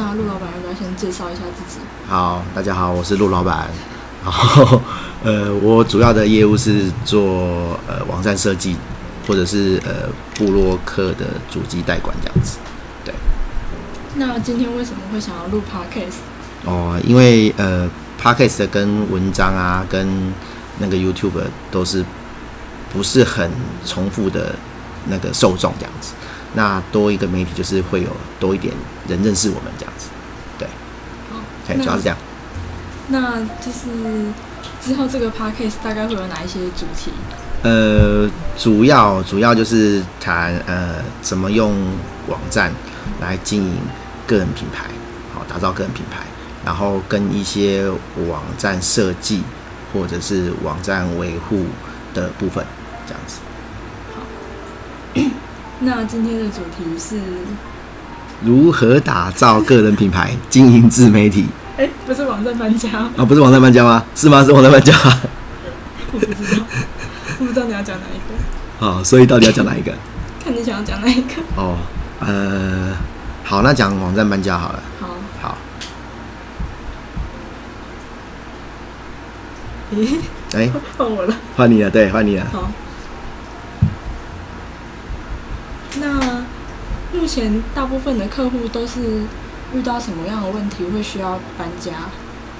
那陆老板要不要先介绍一下自己？好，大家好，我是陆老板。然后，呃，我主要的业务是做呃网站设计，或者是呃布洛克的主机代管这样子。对。那今天为什么会想要录 Podcast？哦，因为呃 Podcast 跟文章啊，跟那个 YouTube 都是不是很重复的那个受众这样子。那多一个媒体，就是会有多一点人认识我们这样子。对。好。对，主要是这样。那就是之后这个 podcast 大概会有哪一些主题？呃，主要主要就是谈呃怎么用网站来经营个人品牌，好，打造个人品牌，然后跟一些网站设计或者是网站维护的部分这样子。好，那今天的主题是如何打造个人品牌，经营自媒体。哎，不是网站搬家啊、哦？不是网站搬家吗？是吗？是网站搬家？我不知道，我不知道你要讲哪一个。好，所以到底要讲哪一个？看你想要讲哪一个。哦，呃，好，那讲网站搬家好了。好。好。咦？哎，换我了。换你了，对，换你了。好。那目前大部分的客户都是。遇到什么样的问题会需要搬家？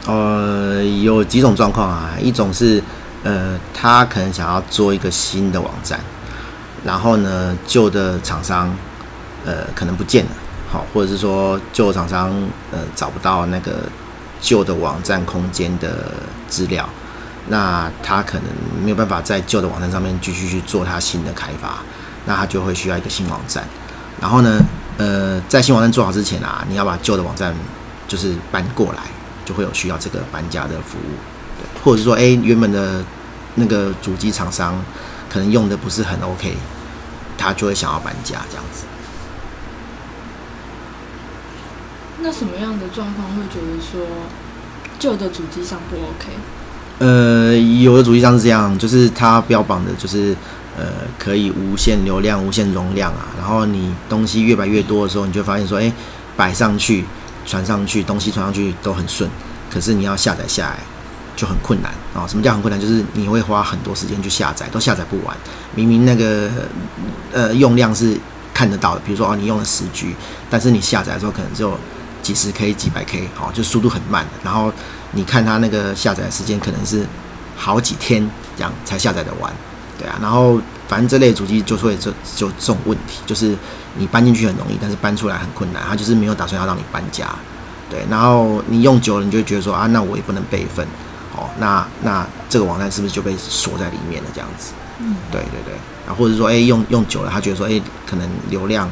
呃，有几种状况啊，一种是呃，他可能想要做一个新的网站，然后呢，旧的厂商呃可能不见了，好，或者是说旧厂商呃找不到那个旧的网站空间的资料，那他可能没有办法在旧的网站上面继续去做他新的开发，那他就会需要一个新网站，然后呢，呃，在新网站做好之前啊，你要把旧的网站就是搬过来，就会有需要这个搬家的服务，对，或者是说，哎，原本的那个主机厂商可能用的不是很 OK，他就会想要搬家这样子。那什么样的状况会觉得说旧的主机上不 OK？呃，有的主机上是这样，就是它标榜的就是。呃，可以无限流量、无限容量啊。然后你东西越摆越多的时候，你就发现说，哎，摆上去、传上去，东西传上去都很顺。可是你要下载下来就很困难啊。什么叫很困难？就是你会花很多时间去下载，都下载不完。明明那个呃用量是看得到的，比如说哦，你用了十 G，但是你下载的时候可能只有几十 K、几百 K，好，就速度很慢。然后你看它那个下载时间可能是好几天这样才下载得完。对啊，然后反正这类主机就会这就这种问题，就是你搬进去很容易，但是搬出来很困难。他就是没有打算要让你搬家，对。然后你用久了，你就会觉得说啊，那我也不能备份，哦，那那这个网站是不是就被锁在里面了？这样子，嗯，对对对。然啊，或者说，哎，用用久了，他觉得说，哎，可能流量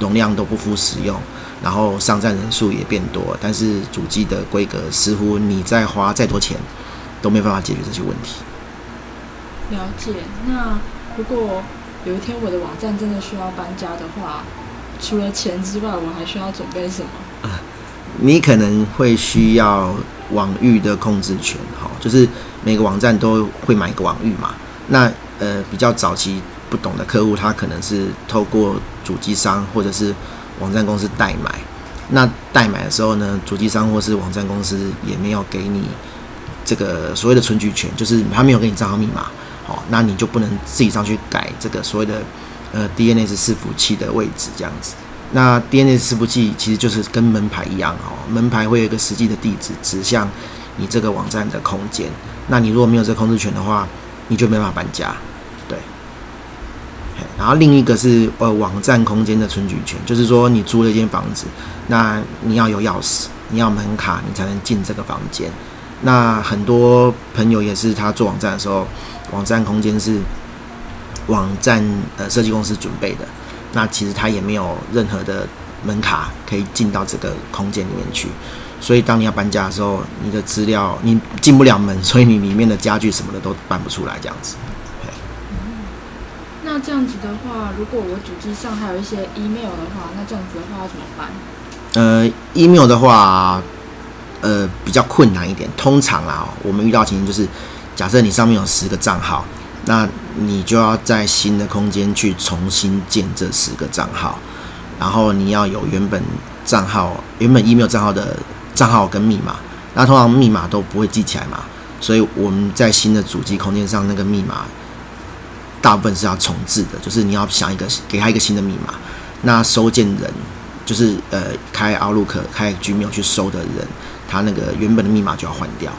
容量都不敷使用，然后上站人数也变多，但是主机的规格似乎你再花再多钱都没办法解决这些问题。了解。那如果有一天我的网站真的需要搬家的话，除了钱之外，我还需要准备什么？你可能会需要网域的控制权，哈，就是每个网站都会买一个网域嘛。那呃，比较早期不懂的客户，他可能是透过主机商或者是网站公司代买。那代买的时候呢，主机商或是网站公司也没有给你这个所谓的存取权，就是他没有给你账号密码。哦，那你就不能自己上去改这个所谓的呃 DNS 伺服器的位置这样子。那 DNS 伺服器其实就是跟门牌一样哦，门牌会有一个实际的地址指向你这个网站的空间。那你如果没有这个控制权的话，你就没办法搬家。对。然后另一个是呃网站空间的存取权，就是说你租了一间房子，那你要有钥匙，你要门卡，你才能进这个房间。那很多朋友也是他做网站的时候。网站空间是网站呃设计公司准备的，那其实它也没有任何的门卡可以进到这个空间里面去，所以当你要搬家的时候，你的资料你进不了门，所以你里面的家具什么的都搬不出来，这样子。嗯，那这样子的话，如果我主机上还有一些 email 的话，那这样子的话要怎么办？呃，email 的话，呃，比较困难一点。通常啊，我们遇到情形就是。假设你上面有十个账号，那你就要在新的空间去重新建这十个账号，然后你要有原本账号、原本 email 账号的账号跟密码。那通常密码都不会记起来嘛，所以我们在新的主机空间上那个密码，大部分是要重置的，就是你要想一个给他一个新的密码。那收件人就是呃开 Outlook、开 Gmail 去收的人，他那个原本的密码就要换掉。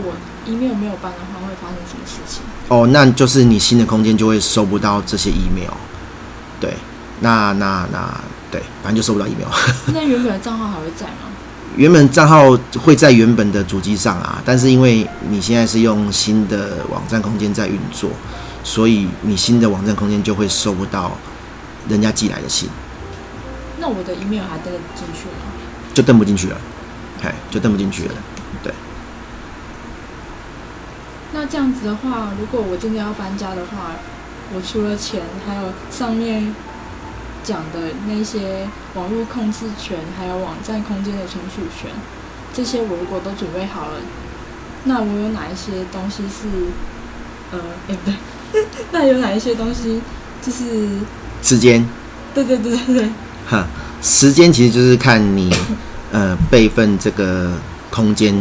果我 email 没有办的话，会发生什么事情？哦，那就是你新的空间就会收不到这些 email。对，那那那对，反正就收不到 email。那原本的账号还会在吗？原本账号会在原本的主机上啊，但是因为你现在是用新的网站空间在运作，所以你新的网站空间就会收不到人家寄来的信。那我的 email 还登得进去吗？就登不进去了，哎，就登不进去了。对。那这样子的话，如果我真的要搬家的话，我除了钱，还有上面。讲的那些网络控制权，还有网站空间的存取权，这些我如果都准备好了，那我有哪一些东西是，呃，哎不对，那有哪一些东西就是时间？对对对对对。哈，时间其实就是看你呃备份这个空间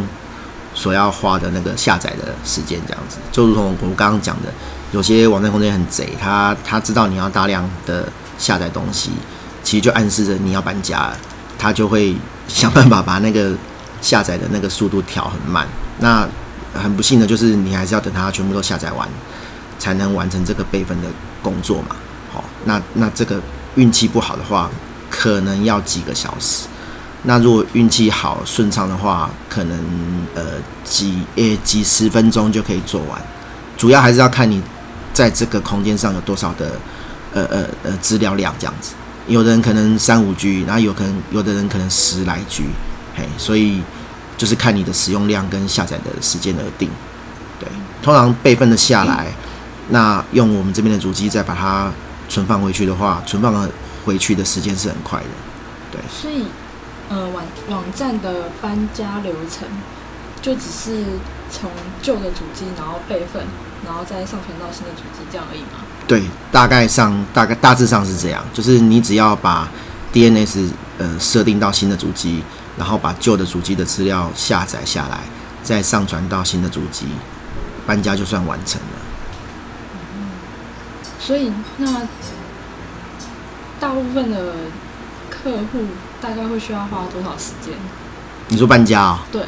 所要花的那个下载的时间，这样子，就如同我刚刚讲的，有些网站空间很贼，他他知道你要大量的。下载东西，其实就暗示着你要搬家，他就会想办法把那个下载的那个速度调很慢。那很不幸的就是，你还是要等它全部都下载完，才能完成这个备份的工作嘛。好，那那这个运气不好的话，可能要几个小时。那如果运气好顺畅的话，可能呃几诶几十分钟就可以做完。主要还是要看你在这个空间上有多少的。呃呃呃，资料量这样子，有的人可能三五 G，然后有可能有的人可能十来 G，嘿，所以就是看你的使用量跟下载的时间而定。对，通常备份的下来，那用我们这边的主机再把它存放回去的话，存放回去的时间是很快的。对，所以呃网网站的搬家流程就只是从旧的主机然后备份，然后再上传到新的主机这样而已吗？对，大概上大概大致上是这样，就是你只要把 DNS 呃设定到新的主机，然后把旧的主机的资料下载下来，再上传到新的主机，搬家就算完成了。嗯，所以那大部分的客户大概会需要花多少时间？你说搬家啊？对。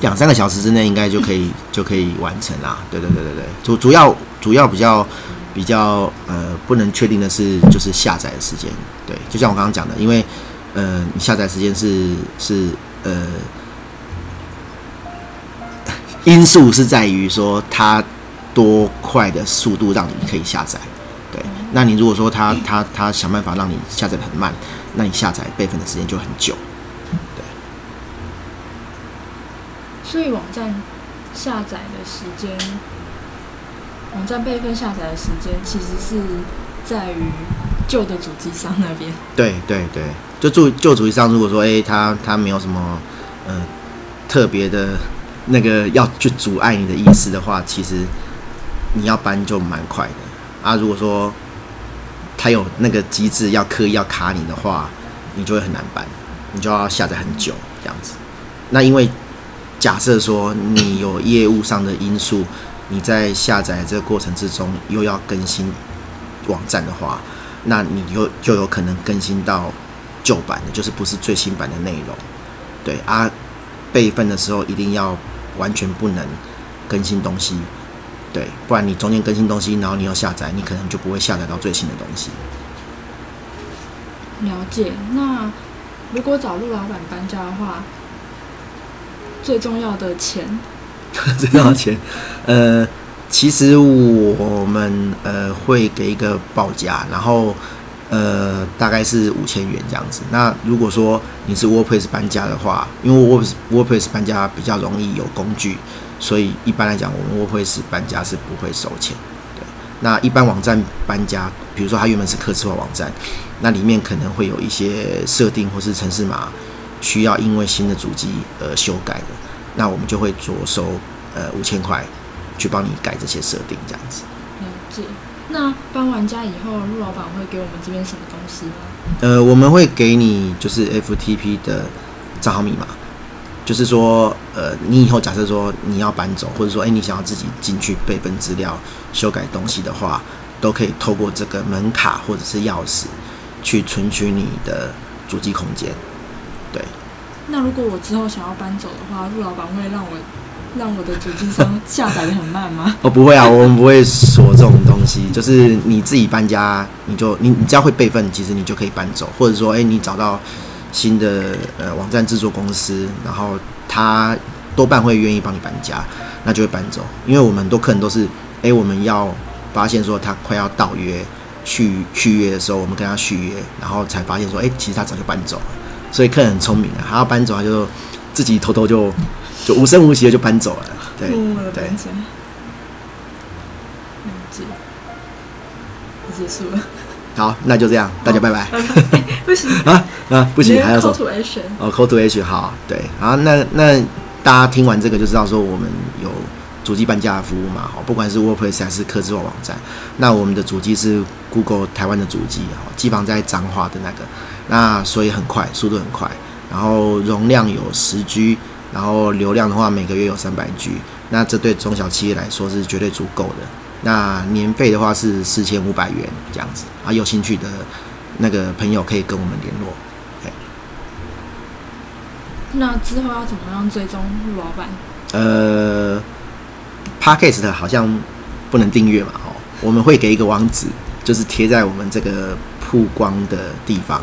两三个小时之内应该就可以就可以完成啦。对对对对对，主主要主要比较比较呃不能确定的是就是下载的时间。对，就像我刚刚讲的，因为呃你下载时间是是呃因素是在于说它多快的速度让你可以下载。对，那你如果说他他他想办法让你下载的很慢，那你下载备份的时间就很久。对所以网站下载的时间，网站备份下载的时间，其实是在于旧的主机商那边。对对对，就旧旧主机商，如果说哎，他他没有什么呃特别的那个要去阻碍你的意思的话，其实你要搬就蛮快的啊。如果说他有那个机制要刻意要卡你的话，你就会很难办，你就要下载很久这样子。那因为假设说你有业务上的因素，你在下载这个过程之中又要更新网站的话，那你就就有可能更新到旧版的，就是不是最新版的内容。对啊，备份的时候一定要完全不能更新东西，对，不然你中间更新东西，然后你又下载，你可能就不会下载到最新的东西。了解。那如果找陆老板搬家的话，最重要的钱，最重要的钱，呃，其实我们呃会给一个报价，然后呃大概是五千元这样子。那如果说你是 WordPress 搬家的话，因为 WordPress 搬家比较容易有工具，所以一般来讲，我们 WordPress 搬家是不会收钱。对，那一般网站搬家，比如说它原本是客制化网站，那里面可能会有一些设定或是城市码。需要因为新的主机而修改的，那我们就会着收呃五千块去帮你改这些设定，这样子。了解。那搬完家以后，陆老板会给我们这边什么东西吗？呃，我们会给你就是 FTP 的账号密码，就是说，呃，你以后假设说你要搬走，或者说，哎，你想要自己进去备份资料、修改东西的话，都可以透过这个门卡或者是钥匙去存取你的主机空间。对。那如果我之后想要搬走的话，陆老板会让我让我的主机商下载的很慢吗？哦，不会啊，我们不会锁这种东西。就是你自己搬家，你就你你只要会备份，其实你就可以搬走。或者说，哎，你找到新的呃网站制作公司，然后他多半会愿意帮你搬家，那就会搬走。因为我们很多客人都是，哎，我们要发现说他快要到约续续约的时候，我们跟他续约，然后才发现说，哎，其实他早就搬走了。所以客人很聪明啊，他要搬走，他就自己偷偷就就无声无息的就搬走了。对对。结束了。好，那就这样，大家拜拜。不行啊啊，不行，还要说。Call to action。哦，Call to action，好，对，好，那那大家听完这个就知道说我们有主机搬家的服务嘛，好，不管是 WordPress 还是客制化网站，那我们的主机是 Google 台湾的主机，好，机房在彰化的那个。那所以很快，速度很快，然后容量有十 G，然后流量的话每个月有三百 G，那这对中小企业来说是绝对足够的。那年费的话是四千五百元这样子啊，有兴趣的那个朋友可以跟我们联络。那之后要怎么样追踪陆老板？呃，Podcast 好像不能订阅嘛，哦，我们会给一个网址，就是贴在我们这个曝光的地方。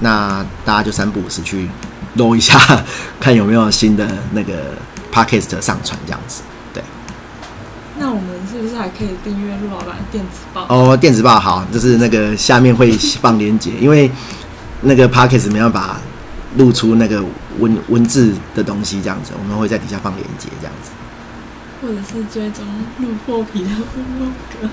那大家就三不五时去弄一下，看有没有新的那个 podcast 上传这样子。还可以订阅陆老板电子报？哦，电子报好，就是那个下面会 放链接，因为那个 podcast 没办法露出那个文文字的东西，这样子，我们会在底下放链接这样子。或者是追踪陆破皮的部落格。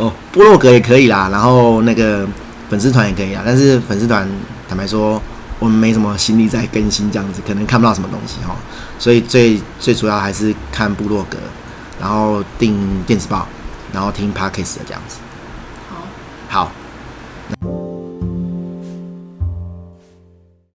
哦，部落格也可以啦，然后那个粉丝团也可以啦，但是粉丝团。坦白说，我们没什么心力在更新这样子，可能看不到什么东西哈，所以最最主要还是看部落格，然后订电子报，然后听 Podcast 的这样子。好，好。